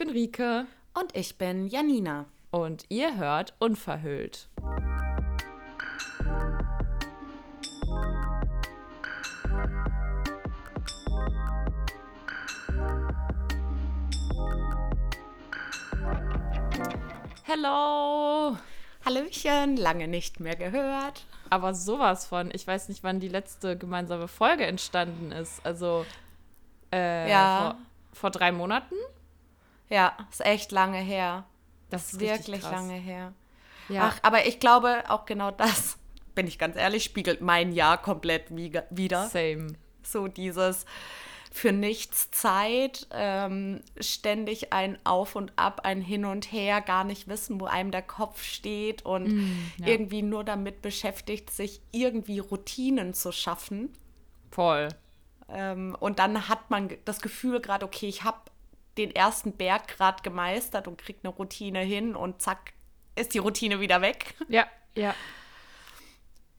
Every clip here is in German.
bin Rike. Und ich bin Janina. Und ihr hört Unverhüllt. Hello! Hallöchen, lange nicht mehr gehört. Aber sowas von, ich weiß nicht, wann die letzte gemeinsame Folge entstanden ist. Also äh, Ja. vor, vor drei Monaten? Ja, ist echt lange her. Das ist Wirklich krass. lange her. Ja. Ach, aber ich glaube auch genau das, bin ich ganz ehrlich, spiegelt mein Jahr komplett wieder. Same. So dieses für nichts Zeit, ähm, ständig ein Auf und Ab, ein Hin und Her, gar nicht wissen, wo einem der Kopf steht und Mm, ja. irgendwie nur damit beschäftigt, sich irgendwie Routinen zu schaffen. Voll. Ähm, und dann hat man das Gefühl gerade, okay, ich habe den ersten Berg gerade gemeistert und krieg eine Routine hin und zack, ist die Routine wieder weg. Ja, ja.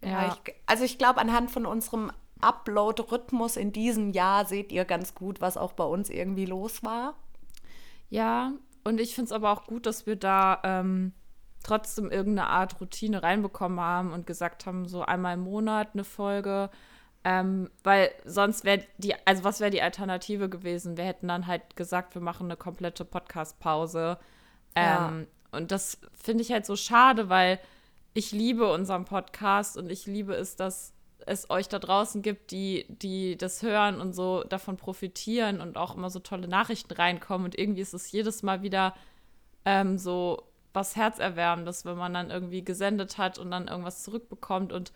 Ja. Ich, also ich glaube, anhand von unserem Upload-Rhythmus in diesem Jahr seht ihr ganz gut, was auch bei uns irgendwie los war. Ja, und ich finde es aber auch gut, dass wir da ähm, trotzdem irgendeine Art Routine reinbekommen haben und gesagt haben, so einmal im Monat eine Folge. Ähm, weil sonst wäre die, also was wäre die Alternative gewesen? Wir hätten dann halt gesagt, wir machen eine komplette Podcast-Pause. Ja. Ähm, Und das finde ich halt so schade, weil ich liebe unseren Podcast und ich liebe es, dass es euch da draußen gibt, die, die das hören und so davon profitieren und auch immer so tolle Nachrichten reinkommen. Und irgendwie ist es jedes Mal wieder ähm, so was Herzerwärmendes, wenn man dann irgendwie gesendet hat und dann irgendwas zurückbekommt. Und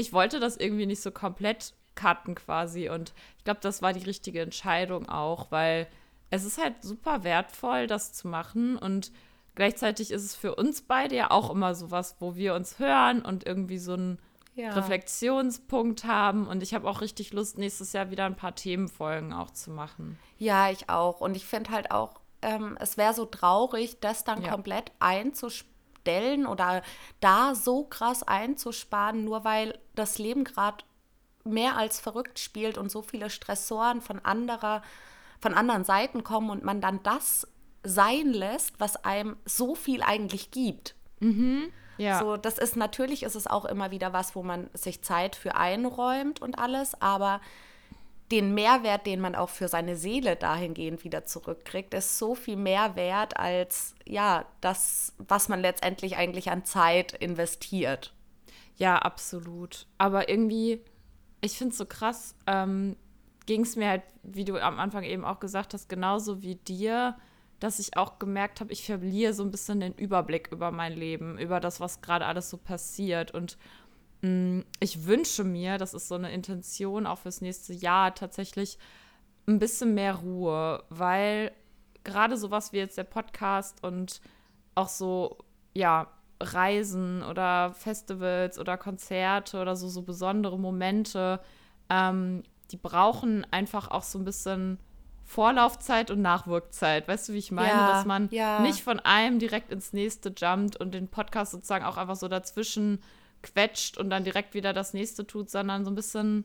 ich wollte das irgendwie nicht so komplett cutten quasi. Und ich glaube, das war die richtige Entscheidung auch, weil es ist halt super wertvoll, das zu machen. Und gleichzeitig ist es für uns beide ja auch immer sowas, wo wir uns hören und irgendwie so ein Ja. Reflexionspunkt haben. Und ich habe auch richtig Lust, nächstes Jahr wieder ein paar Themenfolgen auch zu machen. Ja, ich auch. Und ich finde halt auch, ähm, es wäre so traurig, das dann Ja. komplett einzustellen oder da so krass einzusparen, nur weil das Leben gerade mehr als verrückt spielt und so viele Stressoren von anderer, von anderen Seiten kommen und man dann das sein lässt, was einem so viel eigentlich gibt. Ja. So, das ist natürlich ist es auch immer wieder was, wo man sich Zeit für einräumt und alles, aber den Mehrwert, den man auch für seine Seele dahingehend wieder zurückkriegt, ist so viel mehr wert als ja, das, was man letztendlich eigentlich an Zeit investiert. Ja, absolut. Aber irgendwie, ich finde es so krass, ähm, ging es mir halt, wie du am Anfang eben auch gesagt hast, genauso wie dir, dass ich auch gemerkt habe, ich verliere so ein bisschen den Überblick über mein Leben, über das, was gerade alles so passiert. Und ich wünsche mir, das ist so eine Intention auch fürs nächste Jahr, tatsächlich ein bisschen mehr Ruhe, weil gerade sowas wie jetzt der Podcast und auch so, ja, Reisen oder Festivals oder Konzerte oder so, so besondere Momente, ähm, die brauchen einfach auch so ein bisschen Vorlaufzeit und Nachwirkzeit. Weißt du, wie ich meine? Ja, Dass man ja. nicht von einem direkt ins nächste jumpt und den Podcast sozusagen auch einfach so dazwischen quetscht und dann direkt wieder das nächste tut, sondern so ein bisschen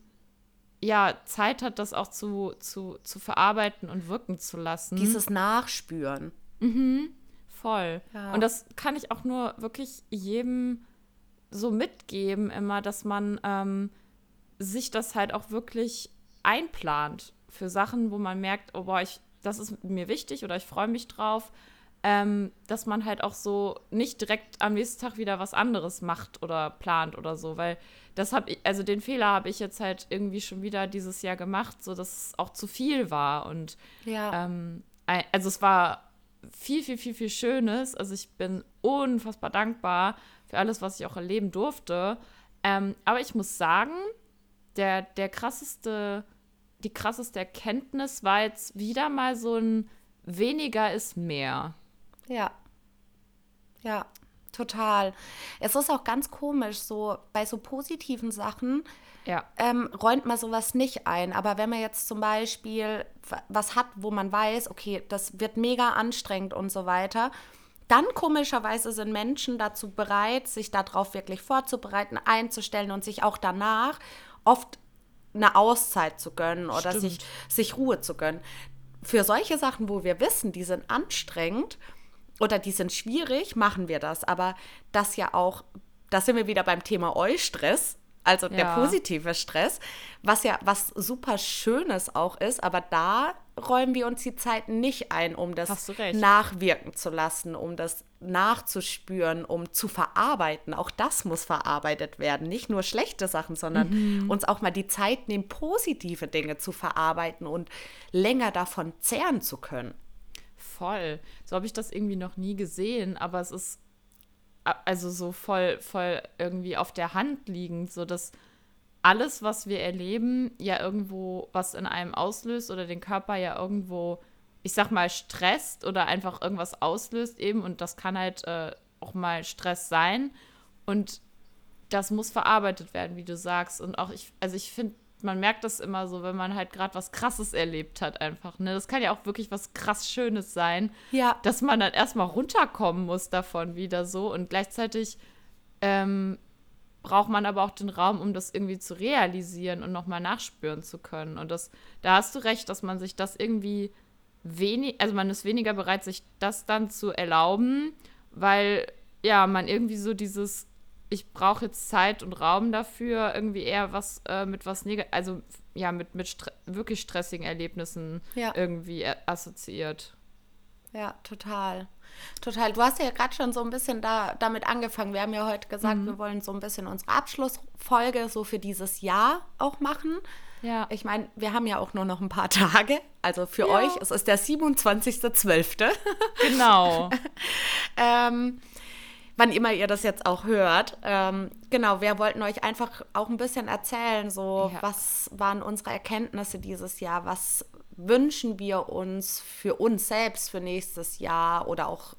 ja, Zeit hat, das auch zu, zu, zu verarbeiten und wirken zu lassen. Dieses Nachspüren. Voll. Ja. Und das kann ich auch nur wirklich jedem so mitgeben, immer, dass man ähm, sich das halt auch wirklich einplant für Sachen, wo man merkt, oh boah, ich, das ist mir wichtig oder ich freue mich drauf, ähm, dass man halt auch so nicht direkt am nächsten Tag wieder was anderes macht oder plant oder so, weil das habe ich, also den Fehler habe ich jetzt halt irgendwie schon wieder dieses Jahr gemacht, so dass es auch zu viel war und Ja. ähm, also es war viel, viel, viel, viel Schönes. Also ich bin unfassbar dankbar für alles, was ich auch erleben durfte. Ähm, aber ich muss sagen, der, der krasseste, die krasseste Erkenntnis war jetzt wieder mal so ein weniger ist mehr. Ja. Ja, total. Es ist auch ganz komisch, so bei so positiven Sachen Ja. ähm, räumt man sowas nicht ein. Aber wenn man jetzt zum Beispiel wa- was hat, wo man weiß, okay, das wird mega anstrengend und so weiter, dann komischerweise sind Menschen dazu bereit, sich darauf wirklich vorzubereiten, einzustellen und sich auch danach oft eine Auszeit zu gönnen oder Stimmt. sich, sich Ruhe zu gönnen. für solche Sachen, wo wir wissen, die sind anstrengend oder die sind schwierig, machen wir das. Aber das ja auch, da sind wir wieder beim Thema Eustress, also der Ja. positive Stress, was ja was super Schönes auch ist, aber da räumen wir uns die Zeit nicht ein, um das nachwirken zu lassen, um das nachzuspüren, um zu verarbeiten. Auch das muss verarbeitet werden. Nicht nur schlechte Sachen, sondern uns auch mal die Zeit nehmen, positive Dinge zu verarbeiten und länger davon zehren zu können. Voll. So habe ich das irgendwie noch nie gesehen, aber es ist also so voll, voll irgendwie auf der Hand liegend, so dass alles, was wir erleben, ja irgendwo was in einem auslöst oder den Körper ja irgendwo, ich sag mal, stresst oder einfach irgendwas auslöst eben und das kann halt äh, auch mal Stress sein und das muss verarbeitet werden, wie du sagst und auch ich, also ich finde, man merkt das immer so, wenn man halt gerade was Krasses erlebt hat einfach, ne? Das kann ja auch wirklich was krass Schönes sein, Ja. dass man dann erstmal runterkommen muss davon wieder so und gleichzeitig ähm, braucht man aber auch den Raum, um das irgendwie zu realisieren und nochmal nachspüren zu können. Und das, da hast du recht, dass man sich das irgendwie wenig, also man ist weniger bereit, sich das dann zu erlauben, weil ja, man irgendwie so dieses, ich brauche jetzt Zeit und Raum dafür, irgendwie eher was äh, mit was negativ, also ja, mit, mit stre wirklich stressigen Erlebnissen Ja. irgendwie äh, assoziiert. Ja, total. Total. Du hast ja gerade schon so ein bisschen da, damit angefangen. Wir haben ja heute gesagt, Mhm. wir wollen so ein bisschen unsere Abschlussfolge so für dieses Jahr auch machen. Ja. Ich meine, wir haben ja auch nur noch ein paar Tage. Also für Ja. euch, es ist der 27.12. Genau. ähm, wann immer ihr das jetzt auch hört. Ähm, genau, wir wollten euch einfach auch ein bisschen erzählen, so Ja. was waren unsere Erkenntnisse dieses Jahr, was wünschen wir uns für uns selbst für nächstes Jahr oder auch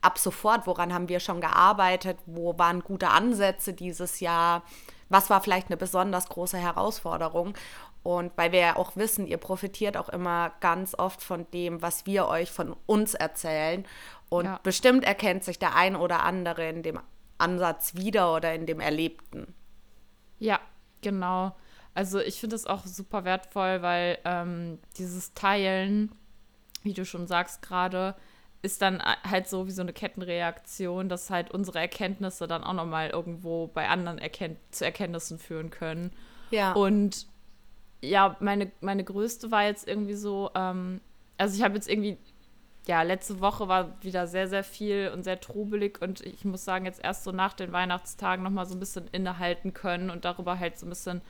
ab sofort, woran haben wir schon gearbeitet, wo waren gute Ansätze dieses Jahr, was war vielleicht eine besonders große Herausforderung. Und weil wir ja auch wissen, ihr profitiert auch immer ganz oft von dem, was wir euch von uns erzählen. Und Ja. bestimmt erkennt sich der ein oder andere in dem Ansatz wieder oder in dem Erlebten. Ja, genau. Also ich finde es auch super wertvoll, weil ähm, dieses Teilen, wie du schon sagst gerade, ist dann halt so wie so eine Kettenreaktion, dass halt unsere Erkenntnisse dann auch nochmal irgendwo bei anderen erkennt zu Erkenntnissen führen können. Ja. Und ja, meine, meine größte war jetzt irgendwie so, ähm, also ich habe jetzt irgendwie, ja, letzte Woche war wieder sehr, sehr viel und sehr trubelig und ich muss sagen, jetzt erst so nach den Weihnachtstagen nochmal so ein bisschen innehalten können und darüber halt so ein bisschen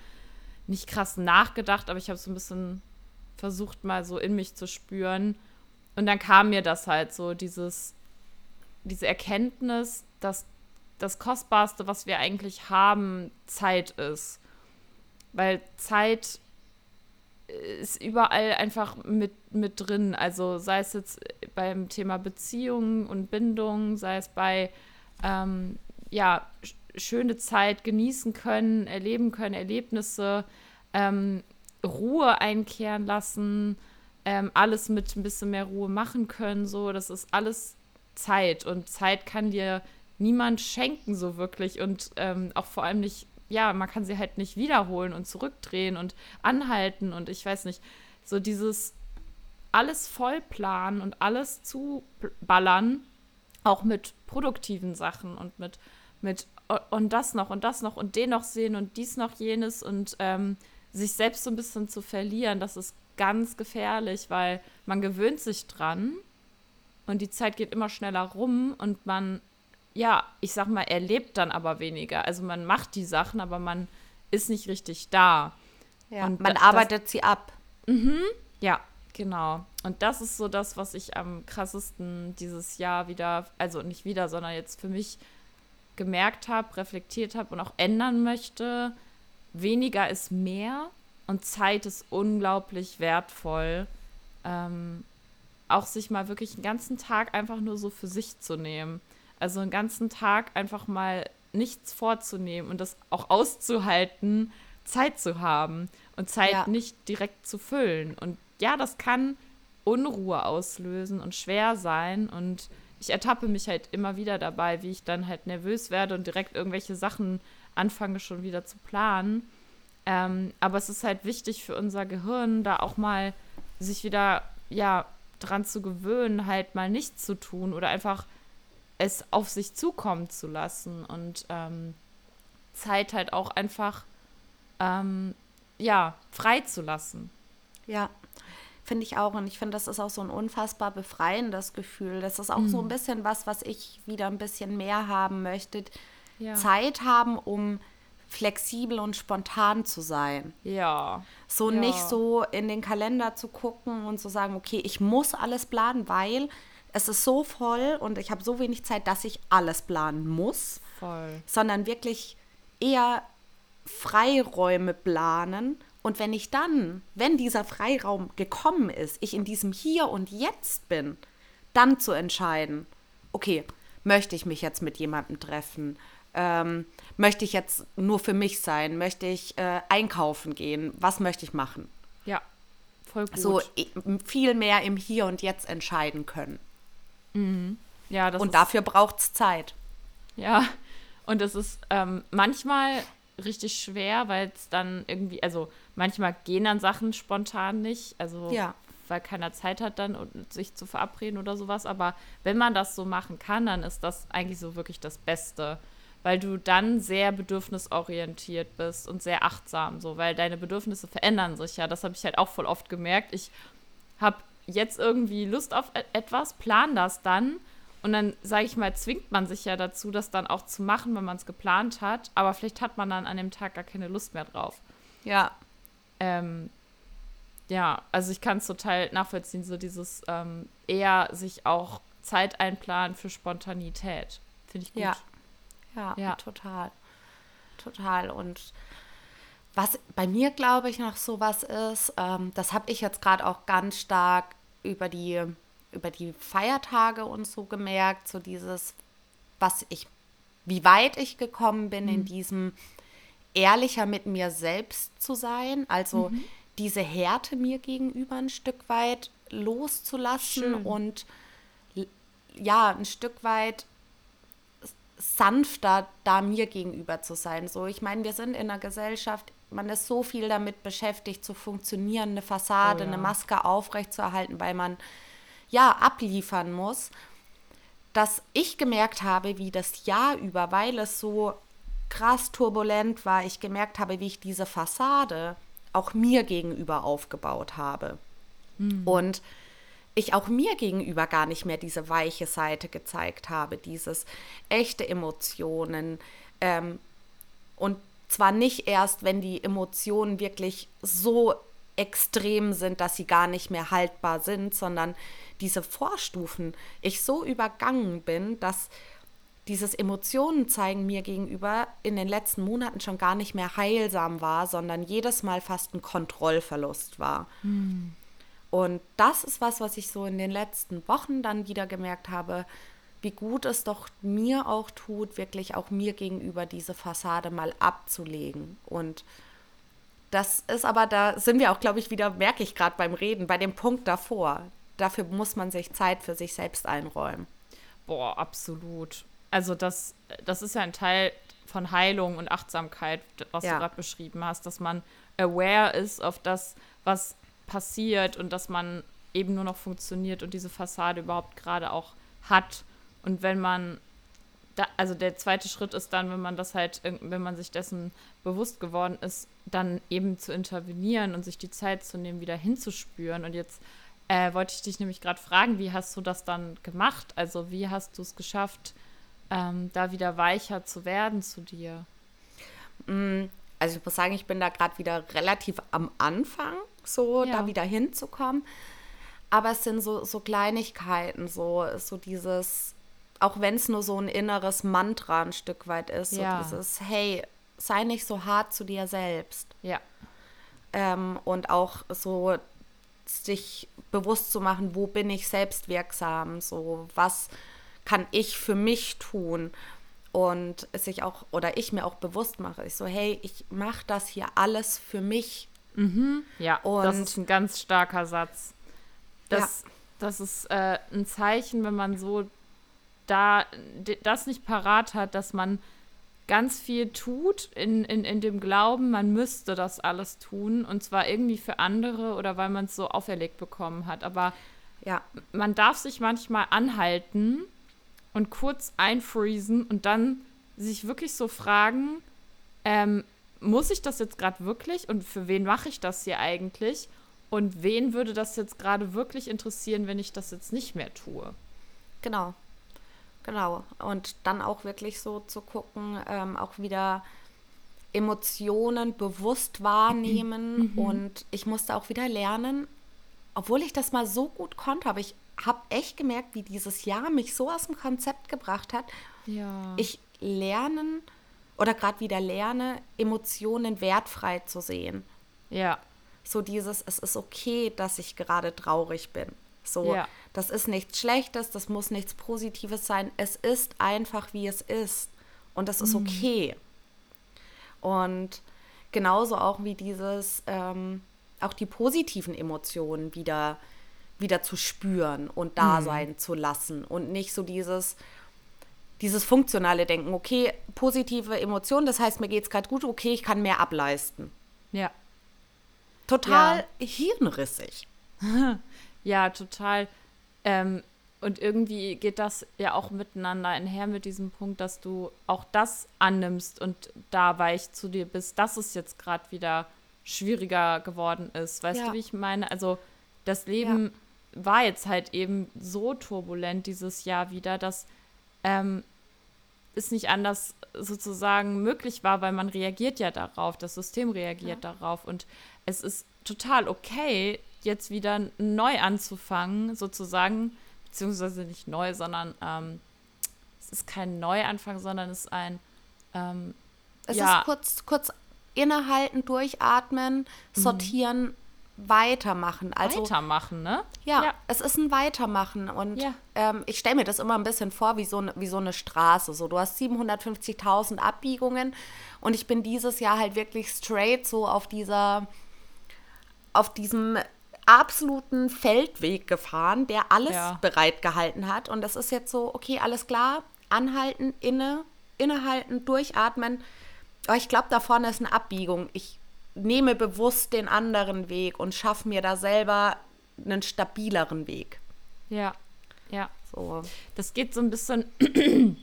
nicht krass nachgedacht, aber ich habe so ein bisschen versucht, mal so in mich zu spüren. Und dann kam mir das halt so, dieses, diese Erkenntnis, dass das Kostbarste, was wir eigentlich haben, Zeit ist. Weil Zeit ist überall einfach mit, mit drin. Also sei es jetzt beim Thema Beziehungen und Bindung, sei es bei ähm, ja, sch- schöne Zeit genießen können, erleben können, Erlebnisse, ähm, Ruhe einkehren lassen, ähm, alles mit ein bisschen mehr Ruhe machen können. So, das ist alles Zeit und Zeit kann dir niemand schenken so wirklich und ähm, auch vor allem nicht, ja, man kann sie halt nicht wiederholen und zurückdrehen und anhalten und ich weiß nicht, so dieses alles vollplanen und alles zuballern, auch mit produktiven Sachen und mit, mit und das noch und das noch und den noch sehen und dies noch jenes und ähm, sich selbst so ein bisschen zu verlieren, das ist ganz gefährlich, weil man gewöhnt sich dran und die Zeit geht immer schneller rum und man, ja, ich sag mal, erlebt dann aber weniger. Also man macht die Sachen, aber man ist nicht richtig da. ja. und Man da- arbeitet sie ab. Ja, genau. Und das ist so das, was ich am krassesten dieses Jahr wieder, also nicht wieder, sondern jetzt für mich gemerkt habe, reflektiert habe und auch ändern möchte. Weniger ist mehr und Zeit ist unglaublich wertvoll. Ähm, auch sich mal wirklich einen ganzen Tag einfach nur so für sich zu nehmen. Also einen ganzen Tag einfach mal nichts vorzunehmen und das auch auszuhalten, Zeit zu haben und Zeit Ja. nicht direkt zu füllen. Und ja, das kann Unruhe auslösen und schwer sein. Und ich ertappe mich halt immer wieder dabei, wie ich dann halt nervös werde und direkt irgendwelche Sachen anfange schon wieder zu planen. Ähm, aber es ist halt wichtig für unser Gehirn, da auch mal sich wieder ja, dran zu gewöhnen, halt mal nichts zu tun oder einfach es auf sich zukommen zu lassen und ähm, Zeit halt auch einfach ähm, ja, freizulassen. Ja, finde ich auch. Und ich finde, das ist auch so ein unfassbar befreiendes Gefühl. Das ist auch mhm. so ein bisschen was, was ich wieder ein bisschen mehr haben möchte. Ja. Zeit haben, um flexibel und spontan zu sein. Ja. So ja. nicht so in den Kalender zu gucken und zu sagen, okay, ich muss alles planen, weil es ist so voll und ich habe so wenig Zeit, dass ich alles planen muss. Voll. Sondern wirklich eher Freiräume planen. Und wenn ich dann, wenn dieser Freiraum gekommen ist, ich in diesem Hier und Jetzt bin, dann zu entscheiden, okay, möchte ich mich jetzt mit jemandem treffen? Ähm, möchte ich jetzt nur für mich sein? Möchte ich äh, einkaufen gehen? Was möchte ich machen? Ja, voll gut. So viel mehr im Hier und Jetzt entscheiden können. Mhm. Ja, und dafür braucht es Zeit. Ja, und es ist ähm, manchmal richtig schwer, weil es dann irgendwie, also manchmal gehen dann Sachen spontan nicht, also ja. weil keiner Zeit hat dann, sich zu verabreden oder sowas. Aber wenn man das so machen kann, dann ist das eigentlich so wirklich das Beste, weil du dann sehr bedürfnisorientiert bist und sehr achtsam, so, weil deine Bedürfnisse verändern sich ja. Das habe ich halt auch voll oft gemerkt. Ich habe jetzt irgendwie Lust auf e-, etwas, plan das dann und dann, sage ich mal, zwingt man sich ja dazu, das dann auch zu machen, wenn man es geplant hat. Aber vielleicht hat man dann an dem Tag gar keine Lust mehr drauf. Ja. Ähm, ja, also ich kann es total nachvollziehen, so dieses ähm, eher sich auch Zeit einplanen für Spontanität. Finde ich gut. Ja. ja. ja, total. Total. Und was bei mir, glaube ich, noch so was ist, ähm, das habe ich jetzt gerade auch ganz stark über die über die Feiertage und so gemerkt, so dieses, was ich, wie weit ich gekommen bin mhm. in diesem ehrlicher mit mir selbst zu sein, also mhm. diese Härte mir gegenüber ein Stück weit loszulassen Schön. und ja, ein Stück weit sanfter da mir gegenüber zu sein. So, ich meine, wir sind in einer Gesellschaft, man ist so viel damit beschäftigt, zu funktionieren, eine Fassade, oh ja. eine Maske aufrechtzuerhalten, weil man ja abliefern muss, dass ich gemerkt habe, wie das Jahr über, weil es so krass turbulent war, ich gemerkt habe, wie ich diese Fassade auch mir gegenüber aufgebaut habe. Mhm. Und ich auch mir gegenüber gar nicht mehr diese weiche Seite gezeigt habe, dieses echte Emotionen. Ähm, und zwar nicht erst, wenn die Emotionen wirklich so extrem sind, dass sie gar nicht mehr haltbar sind, sondern diese Vorstufen ich so übergangen bin, dass dieses Emotionen zeigen mir gegenüber in den letzten Monaten schon gar nicht mehr heilsam war, sondern jedes Mal fast ein Kontrollverlust war. Hm. Und das ist was, was ich so in den letzten Wochen dann wieder gemerkt habe, wie gut es doch mir auch tut, wirklich auch mir gegenüber diese Fassade mal abzulegen. Und das ist aber, da sind wir auch, glaube ich, wieder, merke ich gerade beim Reden, bei dem Punkt davor dafür muss man sich Zeit für sich selbst einräumen. Boah, absolut. Also das, das ist ja ein Teil von Heilung und Achtsamkeit, was ja. du gerade beschrieben hast, dass man aware ist auf das, was passiert und dass man eben nur noch funktioniert und diese Fassade überhaupt gerade auch hat. Und wenn man, da, also der zweite Schritt ist dann, wenn man das halt, wenn man sich dessen bewusst geworden ist, dann eben zu intervenieren und sich die Zeit zu nehmen, wieder hinzuspüren. Und jetzt äh, wollte ich dich nämlich gerade fragen, wie hast du das dann gemacht? Also wie hast du es geschafft, ähm, da wieder weicher zu werden zu dir? Mm, also ich muss sagen, ich bin da gerade wieder relativ am Anfang, so ja. da wieder hinzukommen. Aber es sind so, so Kleinigkeiten, so, so dieses, auch wenn es nur so ein inneres Mantra ein Stück weit ist, so ja. dieses, hey, sei nicht so hart zu dir selbst. Ja. Ähm, und auch so sich bewusst zu machen, wo bin ich selbst wirksam, so was kann ich für mich tun und sich auch oder ich mir auch bewusst mache, ich so hey, ich mache das hier alles für mich. Mhm. Ja, und das ist ein ganz starker Satz. Das, ja. das ist äh, ein Zeichen, wenn man so da das nicht parat hat, dass man ganz viel tut in, in, in dem Glauben, man müsste das alles tun und zwar irgendwie für andere oder weil man es so auferlegt bekommen hat. Aber ja. man darf sich manchmal anhalten und kurz einfriesen und dann sich wirklich so fragen, ähm, muss ich das jetzt gerade wirklich und für wen mache ich das hier eigentlich? Und wen würde das jetzt gerade wirklich interessieren, wenn ich das jetzt nicht mehr tue? Genau. Genau. Und dann auch wirklich so zu gucken, ähm, auch wieder Emotionen bewusst wahrnehmen. Mhm. Und ich musste auch wieder lernen, obwohl ich das mal so gut konnte, aber ich habe echt gemerkt, wie dieses Jahr mich so aus dem Konzept gebracht hat. Ja. Ich lernen oder gerade wieder lerne, Emotionen wertfrei zu sehen. Ja. So dieses, es ist okay, dass ich gerade traurig bin. So, ja. das ist nichts Schlechtes, das muss nichts Positives sein. Es ist einfach, wie es ist. Und das ist mhm. okay. Und genauso auch wie dieses, ähm, auch die positiven Emotionen wieder, wieder zu spüren und da mhm. sein zu lassen. Und nicht so dieses, dieses funktionale Denken, okay, positive Emotionen, das heißt, mir geht es gerade gut, okay, ich kann mehr ableisten. Ja. Total ja. hirnrissig. ja, total. Ähm, und irgendwie geht das ja auch miteinander einher mit diesem Punkt, dass du auch das annimmst und da weich zu dir bist, dass es jetzt gerade wieder schwieriger geworden ist. Weißt ja. du, wie ich meine? Also das Leben ja. war jetzt halt eben so turbulent dieses Jahr wieder, dass ähm, es nicht anders sozusagen möglich war, weil man reagiert ja darauf, das System reagiert ja. darauf und es ist total okay, jetzt wieder neu anzufangen, sozusagen, beziehungsweise nicht neu, sondern ähm, es ist kein Neuanfang, sondern es ist ein ähm, es ja. ist kurz, kurz innehalten, durchatmen, mhm. sortieren, mhm weitermachen. Also, weitermachen, ne? Ja, ja, es ist ein Weitermachen. Und ja. ähm, ich stelle mir das immer ein bisschen vor wie so, ne, wie so eine Straße. So, du hast 750.000 Abbiegungen und ich bin dieses Jahr halt wirklich straight so auf dieser, auf diesem absoluten Feldweg gefahren, der alles ja. bereitgehalten hat. Und das ist jetzt so, okay, alles klar, anhalten, inne, innehalten, durchatmen. Aber ich glaube, da vorne ist eine Abbiegung. Ich nehme bewusst den anderen Weg und schaffe mir da selber einen stabileren Weg. Ja, ja. So. Das geht so ein bisschen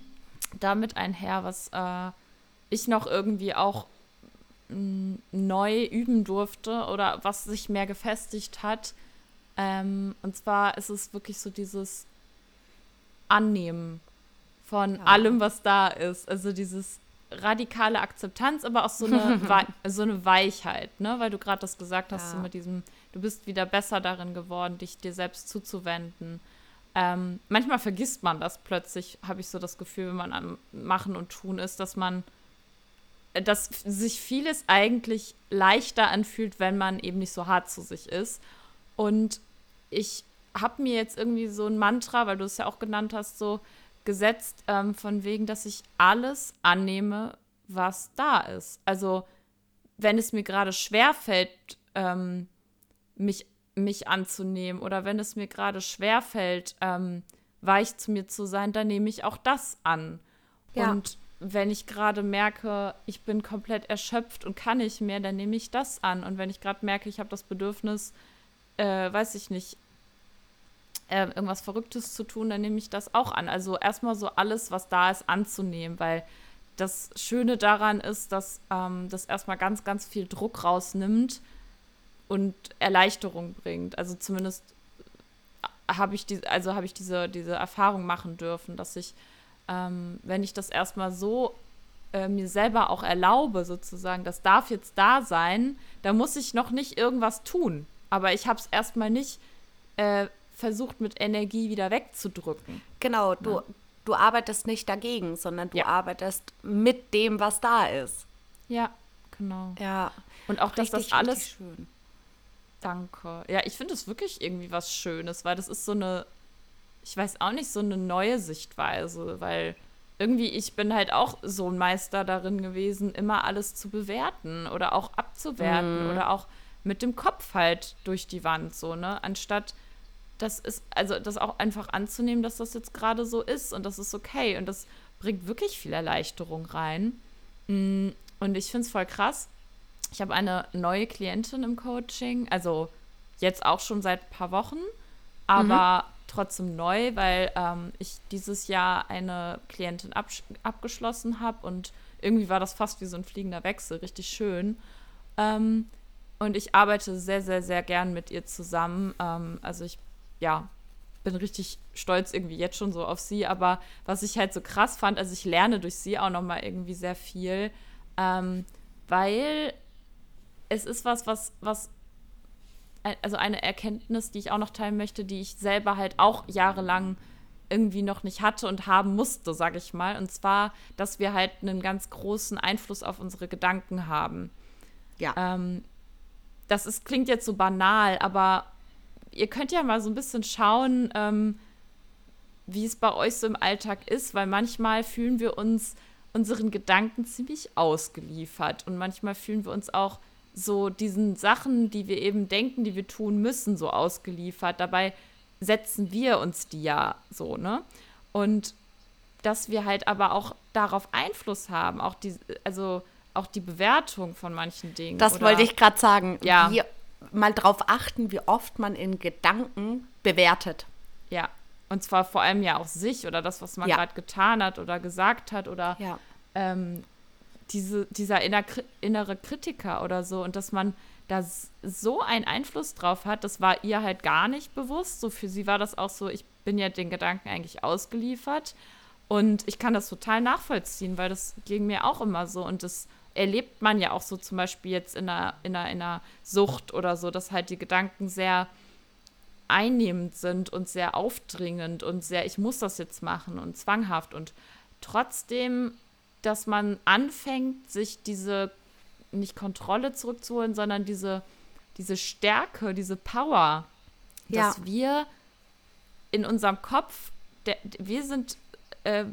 damit einher, was äh, ich noch irgendwie auch mm, neu üben durfte oder was sich mehr gefestigt hat. Ähm, und zwar ist es wirklich so dieses Annehmen von ja. allem, was da ist. Also dieses radikale Akzeptanz, aber auch so eine, so eine Weichheit, ne? Weil du gerade das gesagt hast, ja. so mit diesem, du bist wieder besser darin geworden, dich dir selbst zuzuwenden. Ähm, manchmal vergisst man das plötzlich, habe ich so das Gefühl, wenn man am Machen und Tun ist, dass man, äh, dass sich vieles eigentlich leichter anfühlt, wenn man eben nicht so hart zu sich ist. Und ich habe mir jetzt irgendwie so ein Mantra, weil du es ja auch genannt hast, so, gesetzt, ähm, von wegen, dass ich alles annehme, was da ist. Also, wenn es mir gerade schwerfällt, ähm, mich, mich anzunehmen oder wenn es mir gerade schwerfällt, ähm, weich zu mir zu sein, dann nehme ich auch das an. Ja. Und wenn ich gerade merke, ich bin komplett erschöpft und kann nicht mehr, dann nehme ich das an. Und wenn ich gerade merke, ich habe das Bedürfnis, äh, weiß ich nicht, äh, irgendwas Verrücktes zu tun, dann nehme ich das auch an. Also erstmal so alles, was da ist, anzunehmen, weil das Schöne daran ist, dass ähm, das erstmal ganz, ganz viel Druck rausnimmt und Erleichterung bringt. Also zumindest habe ich die, also habe ich diese, diese Erfahrung machen dürfen, dass ich, ähm, wenn ich das erstmal so äh, mir selber auch erlaube, sozusagen, das darf jetzt da sein, da muss ich noch nicht irgendwas tun. Aber ich habe es erstmal nicht äh, versucht, mit Energie wieder wegzudrücken. Genau, du, ja. du arbeitest nicht dagegen, sondern du ja. arbeitest mit dem, was da ist. Ja, genau. Ja. Und auch, dass richtig, das alles. Schön. Danke. Ja, ich finde es wirklich irgendwie was Schönes, weil das ist so eine, ich weiß auch nicht, so eine neue Sichtweise, weil irgendwie ich bin halt auch so ein Meister darin gewesen, immer alles zu bewerten oder auch abzuwerten mm. oder auch mit dem Kopf halt durch die Wand so, ne? Anstatt das ist, also das auch einfach anzunehmen, dass das jetzt gerade so ist und das ist okay. Und das bringt wirklich viel Erleichterung rein. Mm, und ich finde es voll krass. Ich habe eine neue Klientin im Coaching, also jetzt auch schon seit ein paar Wochen, aber mhm. trotzdem neu, weil ähm, ich dieses Jahr eine Klientin abgeschlossen habe und irgendwie war das fast wie so ein fliegender Wechsel, richtig schön. Ähm, und ich arbeite sehr, sehr, sehr gern mit ihr zusammen. Ähm, also ich, ja, bin richtig stolz irgendwie jetzt schon so auf sie. Aber was ich halt so krass fand, also ich lerne durch sie auch nochmal irgendwie sehr viel, ähm, weil es ist was, was, was, also eine Erkenntnis, die ich auch noch teilen möchte, die ich selber halt auch jahrelang irgendwie noch nicht hatte und haben musste, sage ich mal. Und zwar, dass wir halt einen ganz großen Einfluss auf unsere Gedanken haben. Ja. Ähm, das ist, klingt jetzt so banal, aber ihr könnt ja mal so ein bisschen schauen, ähm, wie es bei euch so im Alltag ist, weil manchmal fühlen wir uns unseren Gedanken ziemlich ausgeliefert und manchmal fühlen wir uns auch so diesen Sachen, die wir eben denken, die wir tun müssen, so ausgeliefert. Dabei setzen wir uns die ja so, ne? Und dass wir halt aber auch darauf Einfluss haben, auch die, also auch die Bewertung von manchen Dingen. Das wollte ich gerade sagen. Ja. Wie, mal drauf achten, wie oft man in Gedanken bewertet. Ja. Und zwar vor allem ja auch sich oder das, was man ja. gerade getan hat oder gesagt hat oder ja. ähm, diese, dieser innere Kritiker oder so. Und dass man da so einen Einfluss drauf hat, das war ihr halt gar nicht bewusst. So für sie war das auch so, ich bin ja den Gedanken eigentlich ausgeliefert. Und ich kann das total nachvollziehen, weil das ging mir auch immer so. Und das erlebt man ja auch so zum Beispiel jetzt in einer, in einer, in einer Sucht oder so, dass halt die Gedanken sehr einnehmend sind und sehr aufdringend und sehr, ich muss das jetzt machen und zwanghaft und trotzdem, dass man anfängt, sich diese nicht Kontrolle zurückzuholen, sondern diese, diese Stärke, diese Power, ja. dass wir in unserem Kopf, der, wir sind, äh,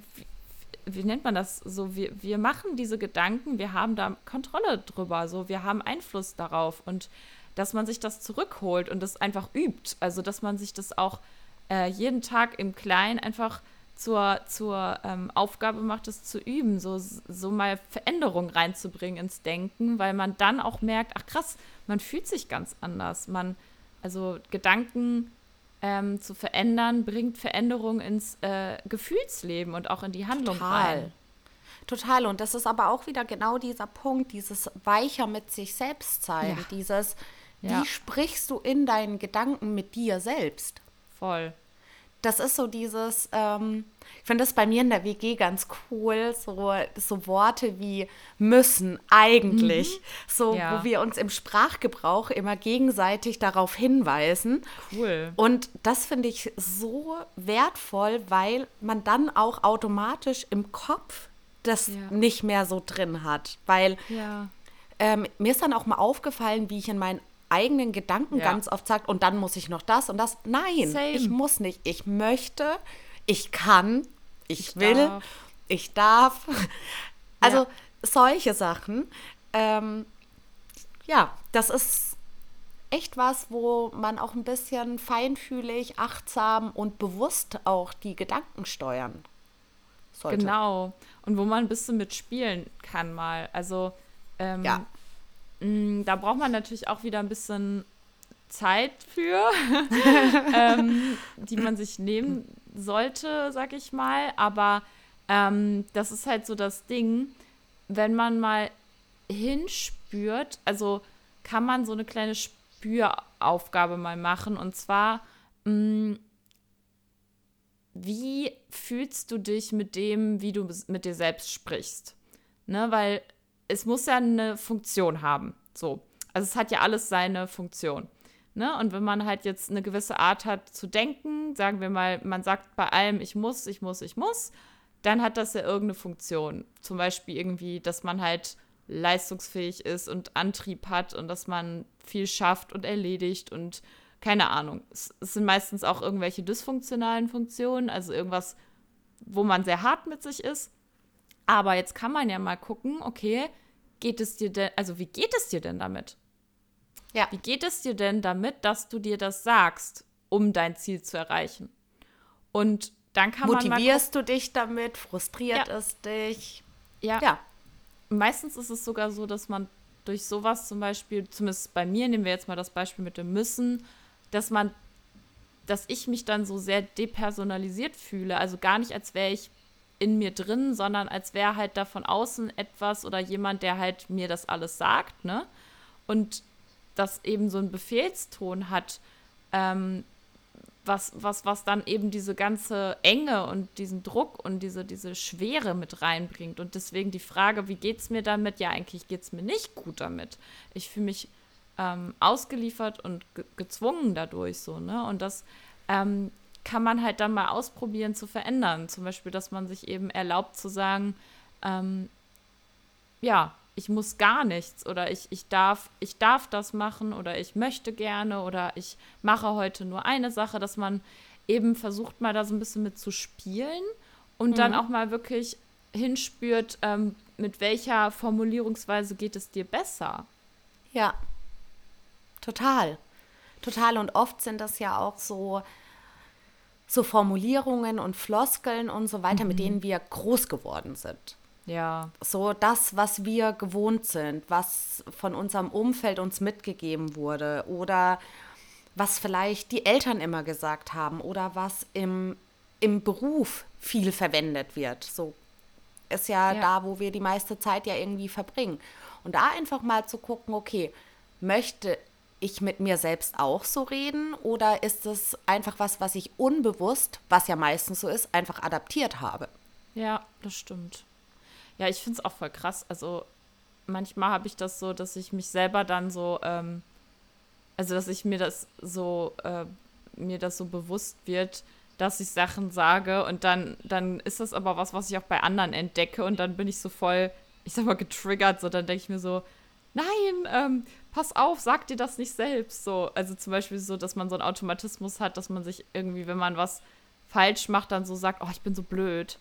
wie nennt man das so, wir, wir machen diese Gedanken, wir haben da Kontrolle drüber, so, wir haben Einfluss darauf und dass man sich das zurückholt und das einfach übt. Also, dass man sich das auch äh, jeden Tag im Kleinen einfach zur, zur ähm, Aufgabe macht, es zu üben, so, so mal Veränderung reinzubringen ins Denken, weil man dann auch merkt, ach krass, man fühlt sich ganz anders. Man, also Gedanken ähm, zu verändern, bringt Veränderung ins äh, Gefühlsleben und auch in die Handlung Total. rein. Total. Und das ist aber auch wieder genau dieser Punkt, dieses weicher mit sich selbst sein, ja. dieses, wie ja. sprichst du in deinen Gedanken mit dir selbst? Voll das ist so dieses, ähm, ich finde das bei mir in der WG ganz cool, so, so Worte wie müssen, eigentlich, mhm. so, ja. wo wir uns im Sprachgebrauch immer gegenseitig darauf hinweisen. Cool. Und das finde ich so wertvoll, weil man dann auch automatisch im Kopf das ja. nicht mehr so drin hat, weil ja. ähm, mir ist dann auch mal aufgefallen, wie ich in meinen eigenen Gedanken ja. ganz oft sagt, und dann muss ich noch das und das. Nein, Same. ich muss nicht. Ich möchte, ich kann, ich, ich will, darf. ich darf. Also ja. solche Sachen. Ähm, ja, das ist echt was, wo man auch ein bisschen feinfühlig, achtsam und bewusst auch die Gedanken steuern sollte. Genau. Und wo man ein bisschen mitspielen kann mal. Also ähm, ja. Mm, da braucht man natürlich auch wieder ein bisschen Zeit für, ähm, die man sich nehmen sollte, sag ich mal. Aber ähm, das ist halt so das Ding, wenn man mal hinspürt, also kann man so eine kleine Spüraufgabe mal machen. Und zwar, mh, mm, wie fühlst du dich mit dem, wie du mit dir selbst sprichst? Ne, weil es muss ja eine Funktion haben. So. Also es hat ja alles seine Funktion. Ne? Und wenn man halt jetzt eine gewisse Art hat zu denken, sagen wir mal, man sagt bei allem, ich muss, ich muss, ich muss, dann hat das ja irgendeine Funktion. Zum Beispiel irgendwie, dass man halt leistungsfähig ist und Antrieb hat und dass man viel schafft und erledigt und keine Ahnung. Es, es sind meistens auch irgendwelche dysfunktionalen Funktionen, also irgendwas, wo man sehr hart mit sich ist. Aber jetzt kann man ja mal gucken, okay, geht es dir denn, also wie geht es dir denn damit? Ja. Wie geht es dir denn damit, dass du dir das sagst, um dein Ziel zu erreichen? Und dann kann Motivierst man. Motivierst du dich damit? Frustriert ja. es dich? Ja. ja. meistens ist es sogar so, dass man durch sowas zum Beispiel, zumindest bei mir, nehmen wir jetzt mal das Beispiel mit dem Müssen, dass man, dass ich mich dann so sehr depersonalisiert fühle. Also gar nicht, als wäre ich in mir drin, sondern als wäre halt da von außen etwas oder jemand, der halt mir das alles sagt, ne? Und das eben so einen Befehlston hat, ähm, was, was, was dann eben diese ganze Enge und diesen Druck und diese, diese Schwere mit reinbringt. Und deswegen die Frage, wie geht es mir damit? Ja, eigentlich geht es mir nicht gut damit. Ich fühle mich ähm, ausgeliefert und ge gezwungen dadurch so, ne? Und das ähm, kann man halt dann mal ausprobieren zu verändern. Zum Beispiel, dass man sich eben erlaubt zu sagen, ähm, ja, ich muss gar nichts oder ich, ich, darf, ich darf das machen oder ich möchte gerne oder ich mache heute nur eine Sache, dass man eben versucht mal da so ein bisschen mit zu spielen und mhm. dann auch mal wirklich hinspürt, ähm, mit welcher Formulierungsweise geht es dir besser. Ja, total. Total. Und oft sind das ja auch so, so Formulierungen und Floskeln und so weiter, mhm. mit denen wir groß geworden sind. Ja. So das, was wir gewohnt sind, was von unserem Umfeld uns mitgegeben wurde oder was vielleicht die Eltern immer gesagt haben oder was im, im Beruf viel verwendet wird. So ist ja, ja da, wo wir die meiste Zeit ja irgendwie verbringen. Und da einfach mal zu gucken, okay, möchte ich mit mir selbst auch so reden oder ist es einfach was, was ich unbewusst, was ja meistens so ist, einfach adaptiert habe? Ja, das stimmt. Ja, ich finde es auch voll krass. Also manchmal habe ich das so, dass ich mich selber dann so, ähm, also dass ich mir das so, äh, mir das so bewusst wird, dass ich Sachen sage und dann, dann ist das aber was, was ich auch bei anderen entdecke und dann bin ich so voll, ich sag mal, getriggert. So, dann denke ich mir so, nein, ähm, pass auf, sag dir das nicht selbst. So, also zum Beispiel so, dass man so einen Automatismus hat, dass man sich irgendwie, wenn man was falsch macht, dann so sagt, oh, ich bin so blöd.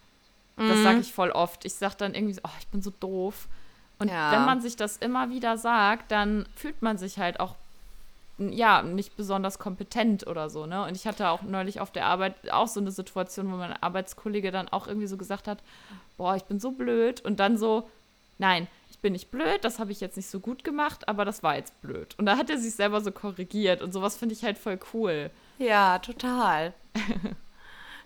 Das sage mhm. ich voll oft. Ich sage dann irgendwie so, oh, ich bin so doof. Und ja. wenn man sich das immer wieder sagt, dann fühlt man sich halt auch ja, nicht besonders kompetent oder so, ne? Und ich hatte auch neulich auf der Arbeit auch so eine Situation, wo mein Arbeitskollege dann auch irgendwie so gesagt hat, boah, ich bin so blöd und dann so, nein, ich bin nicht blöd, das habe ich jetzt nicht so gut gemacht, aber das war jetzt blöd. Und da hat er sich selber so korrigiert und sowas finde ich halt voll cool. Ja, total.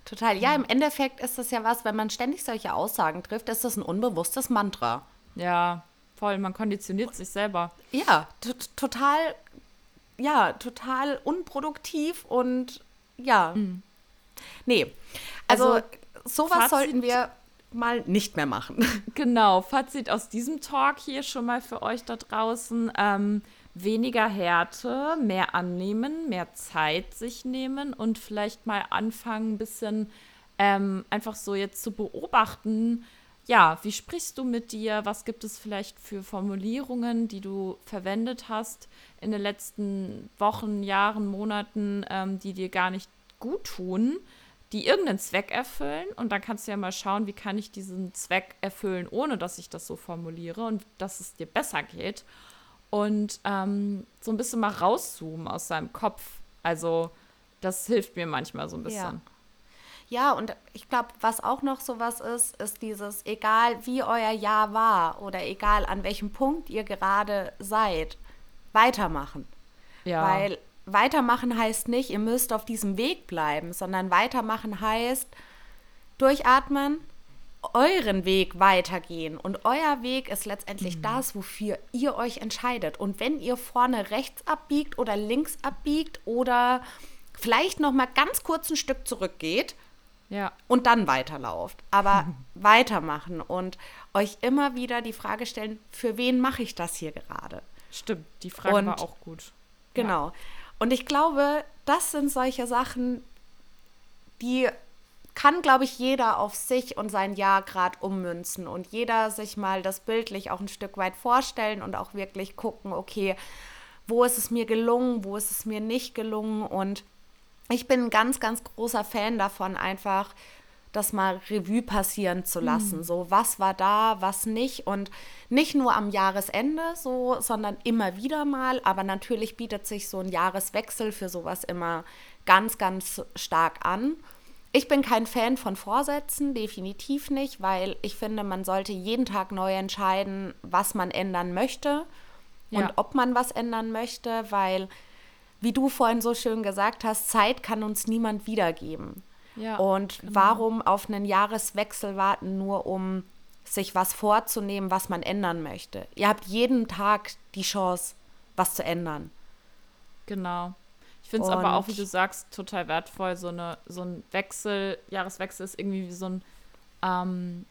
Total. Ja, im Endeffekt ist das ja was, wenn man ständig solche Aussagen trifft, ist das ein unbewusstes Mantra. Ja, voll. Man konditioniert sich selber. Ja, total, ja, total unproduktiv und ja. Mhm. Nee. Also, also sowas Fazit, sollten wir mal nicht mehr machen. Genau, Fazit aus diesem Talk hier schon mal für euch da draußen. Ähm, weniger Härte, mehr annehmen, mehr Zeit sich nehmen und vielleicht mal anfangen, ein bisschen ähm, einfach so jetzt zu beobachten, ja, wie sprichst du mit dir? Was gibt es vielleicht für Formulierungen, die du verwendet hast in den letzten Wochen, Jahren, Monaten, ähm, die dir gar nicht gut tun, die irgendeinen Zweck erfüllen? Und dann kannst du ja mal schauen, wie kann ich diesen Zweck erfüllen, ohne dass ich das so formuliere und dass es dir besser geht und ähm, so ein bisschen mal rauszoomen aus seinem Kopf. Also das hilft mir manchmal so ein bisschen. Ja, ja und ich glaube, was auch noch so was ist, ist dieses, egal wie euer Jahr war oder egal an welchem Punkt ihr gerade seid, weitermachen. Ja. Weil weitermachen heißt nicht, ihr müsst auf diesem Weg bleiben, sondern weitermachen heißt durchatmen, euren Weg weitergehen. Und euer Weg ist letztendlich mhm. das, wofür ihr euch entscheidet. Und wenn ihr vorne rechts abbiegt oder links abbiegt oder vielleicht noch mal ganz kurz ein Stück zurückgeht ja. und dann weiterlauft, aber weitermachen und euch immer wieder die Frage stellen, für wen mache ich das hier gerade? Stimmt, die Frage und, war auch gut. Genau. Ja. Und ich glaube, das sind solche Sachen, die kann, glaube ich, jeder auf sich und sein Jahr gerade ummünzen und jeder sich mal das bildlich auch ein Stück weit vorstellen und auch wirklich gucken, okay, wo ist es mir gelungen, wo ist es mir nicht gelungen? Und ich bin ein ganz, ganz großer Fan davon, einfach das mal Revue passieren zu lassen. Mhm. So, was war da, was nicht. Und nicht nur am Jahresende so, sondern immer wieder mal. Aber natürlich bietet sich so ein Jahreswechsel für sowas immer ganz, ganz stark an ich bin kein Fan von Vorsätzen, definitiv nicht, weil ich finde, man sollte jeden Tag neu entscheiden, was man ändern möchte und Ja. ob man was ändern möchte, weil, wie du vorhin so schön gesagt hast, Zeit kann uns niemand wiedergeben. Ja, und genau. warum auf einen Jahreswechsel warten, nur um sich was vorzunehmen, was man ändern möchte? Ihr habt jeden Tag die Chance, was zu ändern. Genau. Ich finde es aber auch, wie du sagst, total wertvoll. So, eine, so ein Wechsel, Jahreswechsel ist irgendwie wie so ein, ähm,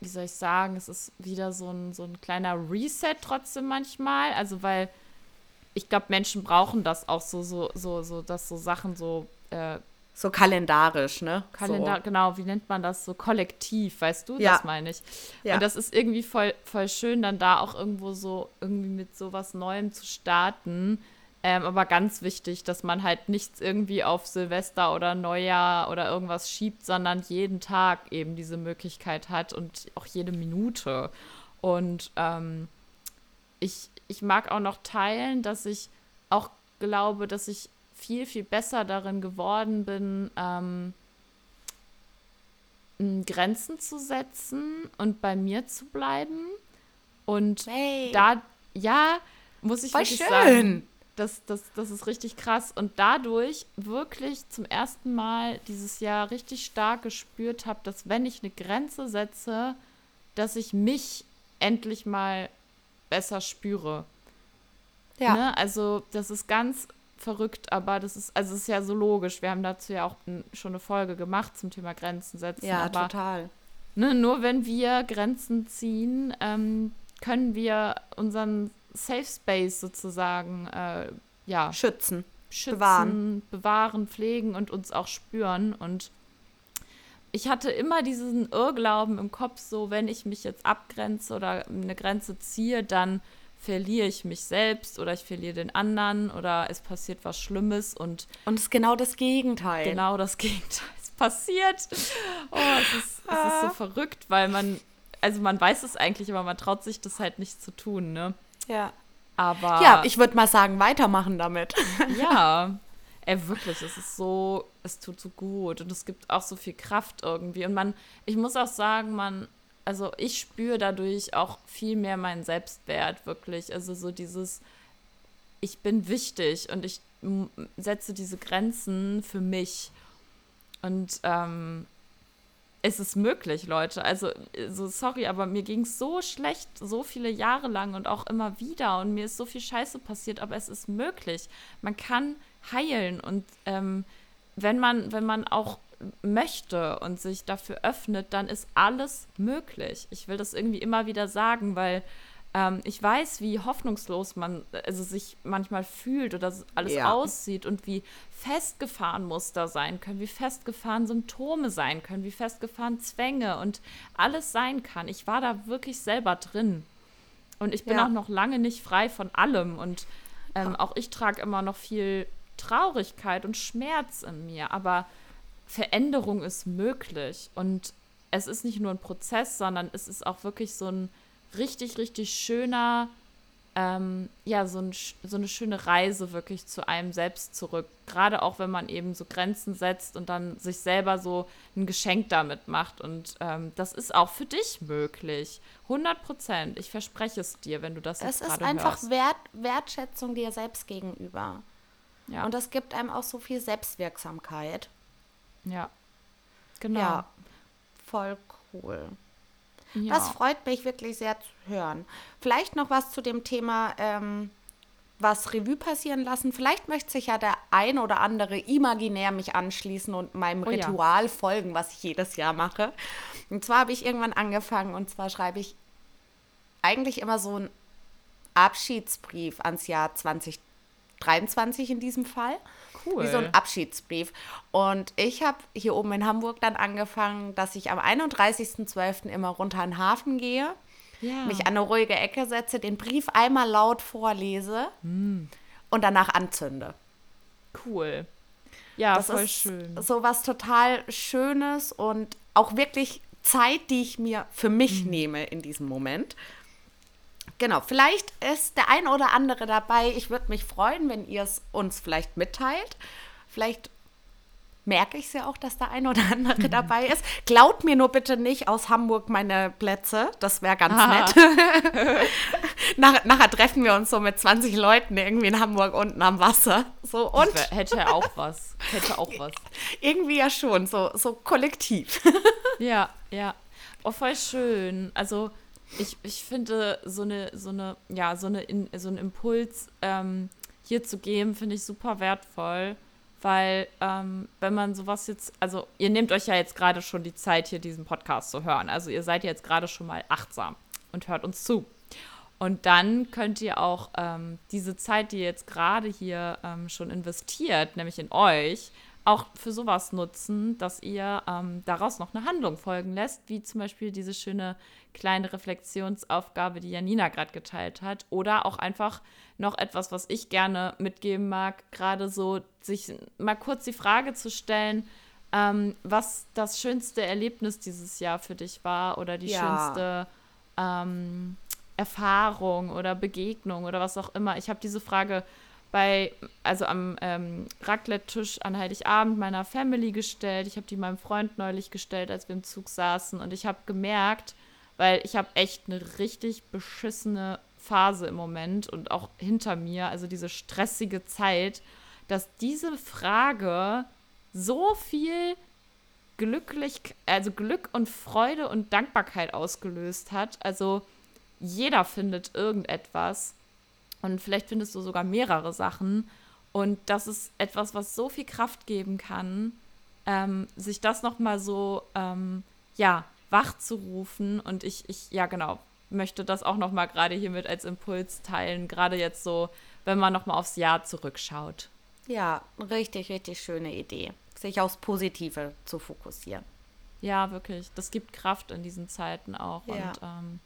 wie soll ich sagen, es ist wieder so ein, so ein kleiner Reset trotzdem manchmal. Also, weil ich glaube, Menschen brauchen das auch so, so, so, so, dass so Sachen so äh, So kalendarisch, ne? Kalender, So. genau, wie nennt man das? So kollektiv, weißt du? Ja. Das meine ich. Ja. Und das ist irgendwie voll, voll schön, dann da auch irgendwo so irgendwie mit sowas Neuem zu starten. Ähm, aber ganz wichtig, dass man halt nichts irgendwie auf Silvester oder Neujahr oder irgendwas schiebt, sondern jeden Tag eben diese Möglichkeit hat und auch jede Minute. Und ähm, ich, ich mag auch noch teilen, dass ich auch glaube, dass ich viel, viel besser darin geworden bin, ähm, Grenzen zu setzen und bei mir zu bleiben. Und Hey. da, ja, muss ich Voll wirklich schön. sagen, das, das, das ist richtig krass. Und dadurch wirklich zum ersten Mal dieses Jahr richtig stark gespürt habe, dass wenn ich eine Grenze setze, dass ich mich endlich mal besser spüre. Ja. Ne? Also, das ist ganz verrückt, aber das ist, also es ist ja so logisch. Wir haben dazu ja auch schon eine Folge gemacht zum Thema Grenzen setzen. ja, aber total. ne, nur wenn wir Grenzen ziehen, ähm, können wir unseren Safe Space sozusagen äh, ja, Schützen. schützen, bewahren. bewahren. pflegen und uns auch spüren. Und ich hatte immer diesen Irrglauben im Kopf, so wenn ich mich jetzt abgrenze oder eine Grenze ziehe, dann verliere ich mich selbst oder ich verliere den anderen oder es passiert was Schlimmes und Und es ist genau das Gegenteil. genau das Gegenteil ist passiert. Oh, es ist, es ist so verrückt, weil man, also man weiß es eigentlich, aber man traut sich das halt nicht zu tun, ne? Ja. Aber Ja, ich würde mal sagen, weitermachen damit. Ja, ey, wirklich, es ist so, es tut so gut und es gibt auch so viel Kraft irgendwie. Und man, ich muss auch sagen, man, also ich spüre dadurch auch viel mehr meinen Selbstwert, wirklich. Also so dieses, ich bin wichtig und ich setze diese Grenzen für mich. Und ähm, es ist möglich, Leute. Also, so sorry, aber mir ging es so schlecht, so viele Jahre lang und auch immer wieder. Und mir ist so viel Scheiße passiert, aber es ist möglich. Man kann heilen. Und ähm, wenn man, wenn man auch möchte und sich dafür öffnet, dann ist alles möglich. Ich will das irgendwie immer wieder sagen, weil ähm, ich weiß, wie hoffnungslos man also sich manchmal fühlt oder alles Ja. aussieht und wie festgefahren Muster sein können, wie festgefahren Symptome sein können, wie festgefahren Zwänge und alles sein kann. Ich war da wirklich selber drin. Und ich bin Ja. auch noch lange nicht frei von allem. Und ähm, auch ich trage immer noch viel Traurigkeit und Schmerz in mir. Aber Veränderung ist möglich. Und es ist nicht nur ein Prozess, sondern es ist auch wirklich so ein richtig, richtig schöner, ähm, ja, so, ein, so eine schöne Reise wirklich zu einem selbst zurück. Gerade auch, wenn man eben so Grenzen setzt und dann sich selber so ein Geschenk damit macht. Und ähm, das ist auch für dich möglich. 100 Prozent. Ich verspreche es dir, wenn du das Es jetzt ist gerade einfach hörst. Wert, Wertschätzung dir selbst gegenüber. Ja, Und das gibt einem auch so viel Selbstwirksamkeit. Ja. Genau. Ja, voll cool. Ja. Das freut mich wirklich sehr zu hören. Vielleicht noch was zu dem Thema, ähm, was Revue passieren lassen. Vielleicht möchte sich ja der ein oder andere imaginär mich anschließen und meinem Oh ja. Ritual folgen, was ich jedes Jahr mache. Und zwar habe ich irgendwann angefangen und zwar schreibe ich eigentlich immer so einen Abschiedsbrief ans Jahr 2023 in diesem Fall. cool. Wie so ein Abschiedsbrief. Und ich habe hier oben in Hamburg dann angefangen, dass ich am 31.12. immer runter in den Hafen gehe, ja. mich an eine ruhige Ecke setze, den Brief einmal laut vorlese Hm. und danach anzünde. cool. Ja, Das voll ist schön. so was total Schönes und auch wirklich Zeit, die ich mir für mich Mhm. nehme in diesem Moment. Genau, vielleicht ist der ein oder andere dabei. Ich würde mich freuen, wenn ihr es uns vielleicht mitteilt. Vielleicht merke ich es ja auch, dass der eine oder andere dabei ist. Klaut mir nur bitte nicht aus Hamburg meine Plätze. Das wäre ganz Aha. nett. Nach, nachher treffen wir uns so mit 20 Leuten irgendwie in Hamburg unten am Wasser. So, und wär, hätte auch was. Hätte auch was. irgendwie ja schon, so, so kollektiv. ja, ja. Oh, voll schön. Also ich, ich finde so eine, so eine, ja, so eine, so einen Impuls ähm, hier zu geben, finde ich super wertvoll. Weil, ähm, wenn man sowas jetzt, also ihr nehmt euch ja jetzt gerade schon die Zeit, hier diesen Podcast zu hören. Also ihr seid jetzt gerade schon mal achtsam und hört uns zu. Und dann könnt ihr auch ähm, diese Zeit, die ihr jetzt gerade hier ähm, schon investiert, nämlich in euch, auch für sowas nutzen, dass ihr ähm, daraus noch eine Handlung folgen lässt, wie zum Beispiel diese schöne kleine Reflexionsaufgabe, die Janina gerade geteilt hat. Oder auch einfach noch etwas, was ich gerne mitgeben mag, gerade so sich mal kurz die Frage zu stellen, ähm, was das schönste Erlebnis dieses Jahr für dich war oder die ja. schönste ähm, Erfahrung oder Begegnung oder was auch immer. Ich habe diese Frage bei, also am ähm, Raclette-Tisch an Heiligabend meiner Family gestellt. Ich habe die meinem Freund neulich gestellt, als wir im Zug saßen. Und ich habe gemerkt, weil ich habe echt eine richtig beschissene Phase im Moment und auch hinter mir, also diese stressige Zeit, dass diese Frage so viel glücklich, also Glück und Freude und Dankbarkeit ausgelöst hat. Also jeder findet irgendetwas und vielleicht findest du sogar mehrere Sachen. Und das ist etwas, was so viel Kraft geben kann, ähm, sich das nochmal so, ähm, ja, wach zu rufen. Und ich, ich, ja, genau, möchte das auch nochmal gerade hiermit als Impuls teilen. Gerade jetzt so, wenn man nochmal aufs Jahr zurückschaut. Ja, richtig, richtig schöne Idee. Sich aufs Positive zu fokussieren. Ja, wirklich. Das gibt Kraft in diesen Zeiten auch. Ja. Und ähm,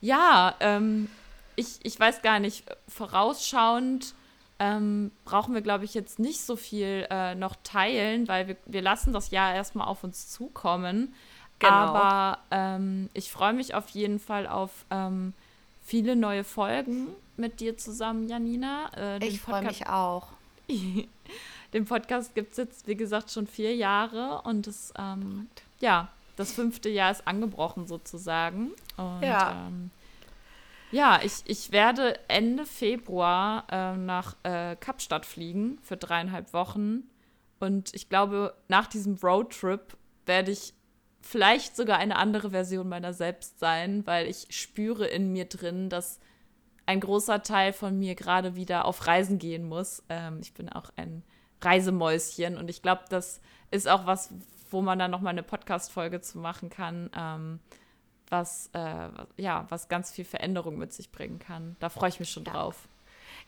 ja, ähm, ich, ich weiß gar nicht, vorausschauend ähm, brauchen wir, glaube ich, jetzt nicht so viel äh, noch teilen, weil wir, wir lassen das Jahr erstmal auf uns zukommen. Genau. Aber ähm, ich freue mich auf jeden Fall auf ähm, viele neue Folgen mit dir zusammen, Janina. Äh, ich freue mich auch. den Podcast gibt es jetzt, wie gesagt, schon vier Jahre und das, ähm, ja, das fünfte Jahr ist angebrochen sozusagen. Und, ja. Ähm, ja, ich, ich werde Ende Februar äh, nach äh, Kapstadt fliegen für dreieinhalb Wochen. Und ich glaube, nach diesem Roadtrip werde ich vielleicht sogar eine andere Version meiner selbst sein, weil ich spüre in mir drin, dass ein großer Teil von mir gerade wieder auf Reisen gehen muss. Ähm, ich bin auch ein Reisemäuschen und ich glaube, das ist auch was, wo man dann noch mal eine Podcast-Folge zu machen kann. Ähm, was, äh, ja, was ganz viel Veränderung mit sich bringen kann. Da freue ich mich schon ja. drauf.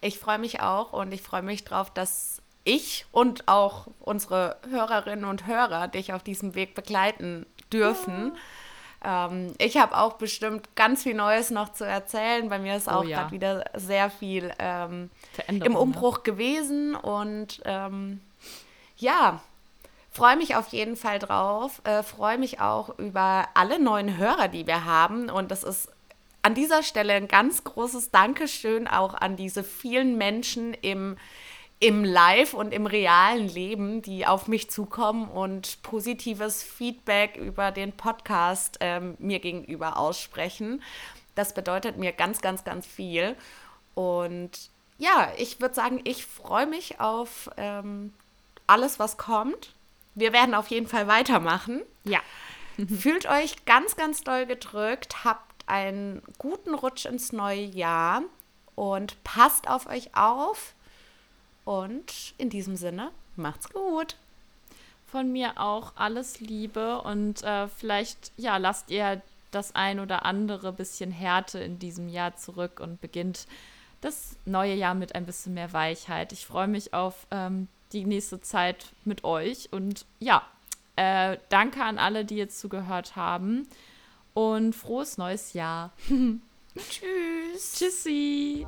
Ich freue mich auch und ich freue mich drauf, dass ich und auch unsere Hörerinnen und Hörer dich auf diesem Weg begleiten dürfen. Ja. Ähm, ich habe auch bestimmt ganz viel Neues noch zu erzählen. Bei mir ist oh, auch ja. gerade wieder sehr viel ähm, im ne? Umbruch ne? gewesen und ähm, ja, Freue mich auf jeden Fall drauf. Äh, Freue mich auch über alle neuen Hörer, die wir haben. Und das ist an dieser Stelle ein ganz großes Dankeschön auch an diese vielen Menschen im, im Live und im realen Leben, die auf mich zukommen und positives Feedback über den Podcast ähm, mir gegenüber aussprechen. Das bedeutet mir ganz, ganz, ganz viel. Und ja, ich würde sagen, ich freue mich auf ähm, alles, was kommt wir werden auf jeden Fall weitermachen. Ja. Fühlt euch ganz, ganz doll gedrückt, habt einen guten Rutsch ins neue Jahr und passt auf euch auf. Und in diesem Sinne, macht's gut. Von mir auch alles Liebe und äh, vielleicht, ja, lasst ihr das ein oder andere bisschen Härte in diesem Jahr zurück und beginnt das neue Jahr mit ein bisschen mehr Weichheit. Ich freue mich auf ähm, die nächste Zeit mit euch. Und ja, äh, danke an alle, die jetzt zugehört haben. Und frohes neues Jahr. Tschüss. Tschüssi.